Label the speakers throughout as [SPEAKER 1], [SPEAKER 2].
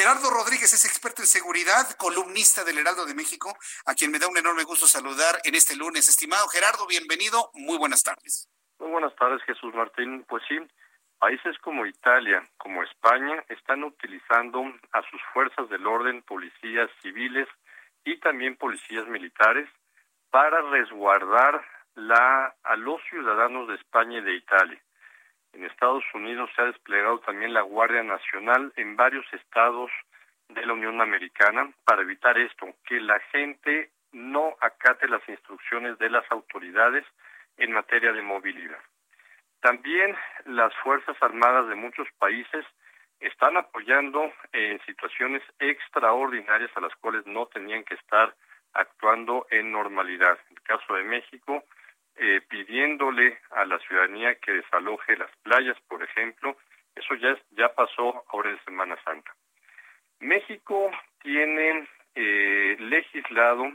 [SPEAKER 1] Gerardo Rodríguez es experto en seguridad, columnista del Heraldo de México, a quien me da un enorme gusto saludar en este lunes. Estimado Gerardo, bienvenido. Muy buenas tardes.
[SPEAKER 2] Muy buenas tardes, Jesús Martín. Pues sí, países como Italia, como España, están utilizando a sus fuerzas del orden, policías civiles y también policías militares para resguardar la, a los ciudadanos de España y de Italia. En Estados Unidos se ha desplegado también la Guardia Nacional en varios estados de la Unión Americana para evitar esto, que la gente no acate las instrucciones de las autoridades en materia de movilidad. También las Fuerzas Armadas de muchos países están apoyando en situaciones extraordinarias a las cuales no tenían que estar actuando en normalidad. En el caso de México, eh, pidiéndole a la ciudadanía que desaloje las playas, por ejemplo. Eso ya, ya pasó ahora en Semana Santa. México tiene eh, legislado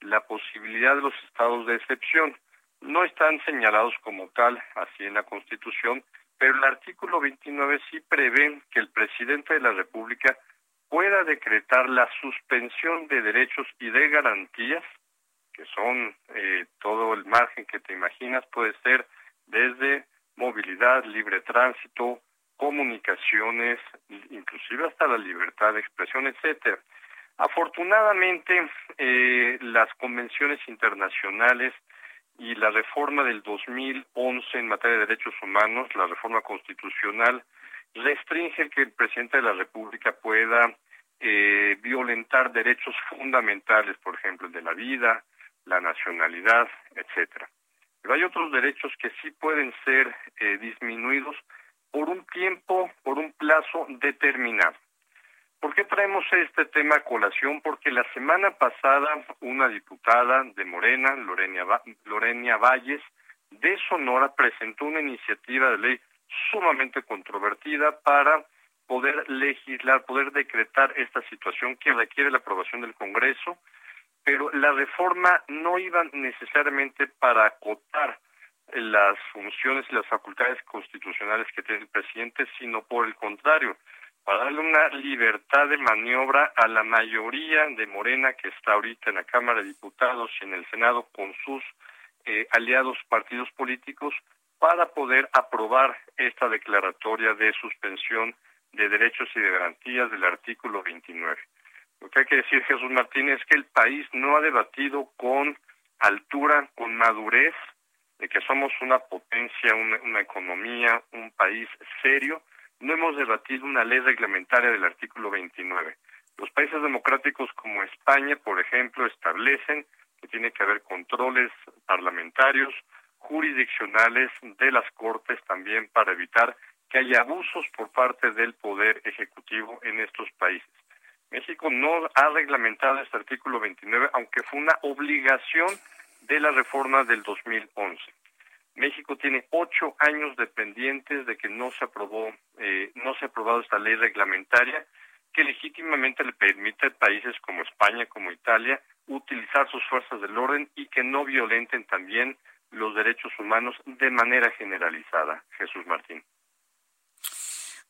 [SPEAKER 2] la posibilidad de los estados de excepción. No están señalados como tal así en la Constitución, pero el artículo 29 sí prevé que el presidente de la República pueda decretar la suspensión de derechos y de garantías que son eh, todo el margen que te imaginas, puede ser desde movilidad, libre tránsito, comunicaciones, inclusive hasta la libertad de expresión, etcétera. Afortunadamente, eh, las convenciones internacionales y la reforma del 2011 en materia de derechos humanos, la reforma constitucional, restringe que el presidente de la República pueda eh, violentar derechos fundamentales, por ejemplo, el de la vida, la nacionalidad, etcétera. Pero hay otros derechos que sí pueden ser eh, disminuidos por un tiempo, por un plazo determinado. ¿Por qué traemos este tema a colación? Porque la semana pasada una diputada de Morena, Lorena, Lorena Valles, de Sonora, presentó una iniciativa de ley sumamente controvertida para poder legislar, poder decretar esta situación que requiere la aprobación del Congreso pero la reforma no iba necesariamente para acotar las funciones y las facultades constitucionales que tiene el presidente, sino por el contrario, para darle una libertad de maniobra a la mayoría de Morena que está ahorita en la Cámara de Diputados y en el Senado con sus eh, aliados partidos políticos para poder aprobar esta declaratoria de suspensión de derechos y de garantías del artículo 29. Lo que hay que decir, Jesús Martínez, es que el país no ha debatido con altura, con madurez, de que somos una potencia, una, economía, un país serio. No hemos debatido una ley reglamentaria del artículo 29. Los países democráticos como España, por ejemplo, establecen que tiene que haber controles parlamentarios, jurisdiccionales de las Cortes también para evitar que haya abusos por parte del Poder Ejecutivo en estos países. México no ha reglamentado este artículo 29, aunque fue una obligación de la reforma del 2011. México tiene ocho años dependientes de que no se aprobó, eh, no se ha aprobado esta ley reglamentaria que legítimamente le permite a países como España, como Italia, utilizar sus fuerzas del orden y que no violenten también los derechos humanos de manera generalizada. Jesús Martín.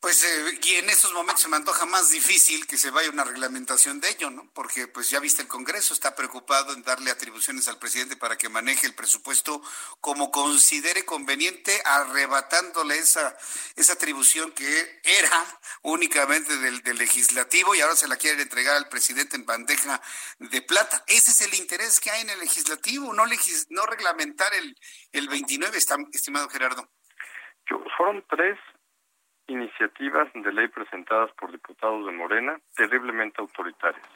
[SPEAKER 1] Pues eh, y en estos momentos se me antoja más difícil que se vaya una reglamentación de ello, ¿no? Porque pues ya viste el Congreso está preocupado en darle atribuciones al presidente para que maneje el presupuesto como considere conveniente, arrebatándole esa esa atribución que era únicamente del, del legislativo y ahora se la quieren entregar al presidente en bandeja de plata. Ese es el interés que hay en el legislativo, no no reglamentar el el 29, estimado Gerardo.
[SPEAKER 2] Fueron tres iniciativas de ley presentadas por diputados de Morena terriblemente autoritarias.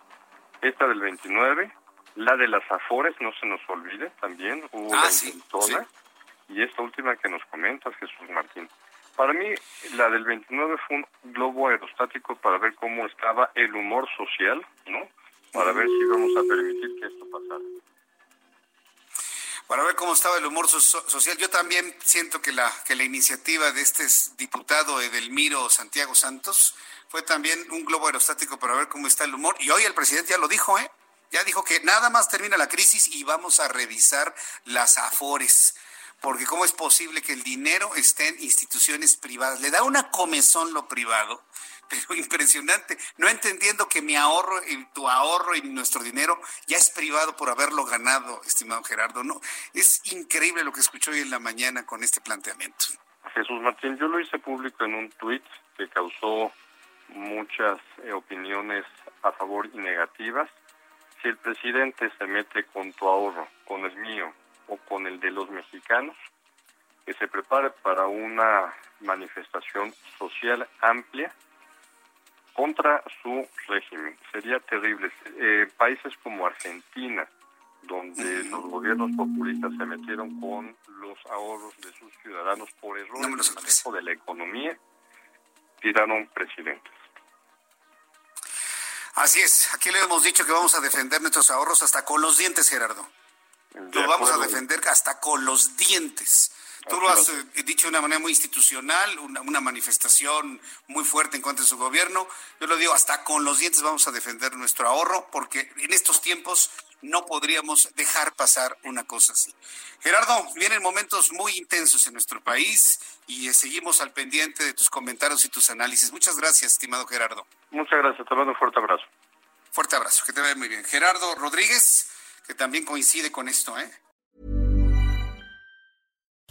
[SPEAKER 2] Esta del 29, la de las Afores, no se nos olvide también, hubo
[SPEAKER 1] ah,
[SPEAKER 2] la y esta última que nos comentas, Jesús Martín. Para mí, la del 29 fue un globo aerostático para ver cómo estaba el humor social, ¿no? Para ver si vamos a permitir que esto pasara.
[SPEAKER 1] Para ver cómo estaba el humor social. Yo también siento que la, que la iniciativa de este diputado Edelmiro Santiago Santos fue también un globo aerostático para ver cómo está el humor. Y hoy el presidente ya lo dijo, ¿eh? Ya dijo que nada más termina la crisis y vamos a revisar las afores porque cómo es posible que el dinero esté en instituciones privadas. Le da una comezón lo privado, impresionante, no entendiendo que mi ahorro y tu ahorro y nuestro dinero ya es privado por haberlo ganado, estimado Gerardo. No, es increíble lo que escucho hoy en la mañana con este planteamiento.
[SPEAKER 2] Jesús Martín, yo lo hice público en un tuit que causó muchas eh, opiniones a favor y negativas. Si el presidente se mete con tu ahorro, con el mío, o con el de los mexicanos, que se prepare para una manifestación social amplia contra su régimen. Sería terrible. Eh, países como Argentina, donde los gobiernos populistas se metieron con los ahorros de sus ciudadanos por error en el manejo de la economía, tiraron presidentes.
[SPEAKER 1] Así es, aquí le hemos dicho que vamos a defender nuestros ahorros hasta con los dientes, Gerardo. Lo vamos a defender hasta con los dientes. Tú lo has eh, dicho de una manera muy institucional, una, manifestación muy fuerte en contra de su gobierno. Yo lo digo, hasta con los dientes vamos a defender nuestro ahorro, porque en estos tiempos no podríamos dejar pasar una cosa así. Gerardo, vienen momentos muy intensos en nuestro país y eh, seguimos al pendiente de tus comentarios y tus análisis. Muchas gracias, estimado Gerardo.
[SPEAKER 2] Muchas gracias, te mando un fuerte abrazo.
[SPEAKER 1] Fuerte abrazo, que te vaya muy bien. Gerardo Rodríguez que también coincide con esto, ¿eh?